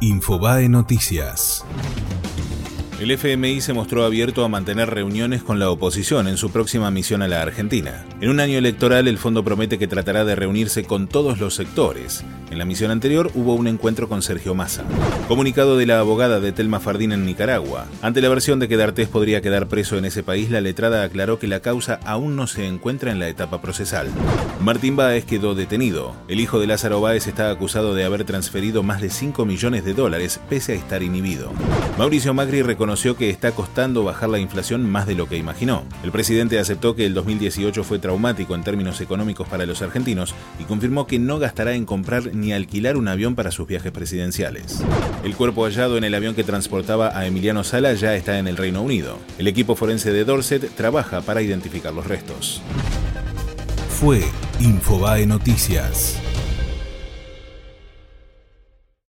Infobae Noticias. El FMI se mostró abierto a mantener reuniones con la oposición en su próxima misión a la Argentina. En un año electoral, el fondo promete que tratará de reunirse con todos los sectores. En la misión anterior hubo un encuentro con Sergio Massa. Comunicado de la abogada de Telma Fardín en Nicaragua. Ante la versión de que D'Artés podría quedar preso en ese país, la letrada aclaró que la causa aún no se encuentra en la etapa procesal. Martín Báez quedó detenido. El hijo de Lázaro Báez está acusado de haber transferido más de 5 millones de dólares pese a estar inhibido. Mauricio Macri reconoció que está costando bajar la inflación más de lo que imaginó. El presidente aceptó que el 2018 fue traumático en términos económicos para los argentinos y confirmó que no gastará en comprar ni alquilar un avión para sus viajes presidenciales. El cuerpo hallado en el avión que transportaba a Emiliano Sala ya está en el Reino Unido. El equipo forense de Dorset trabaja para identificar los restos. Fue Infobae Noticias.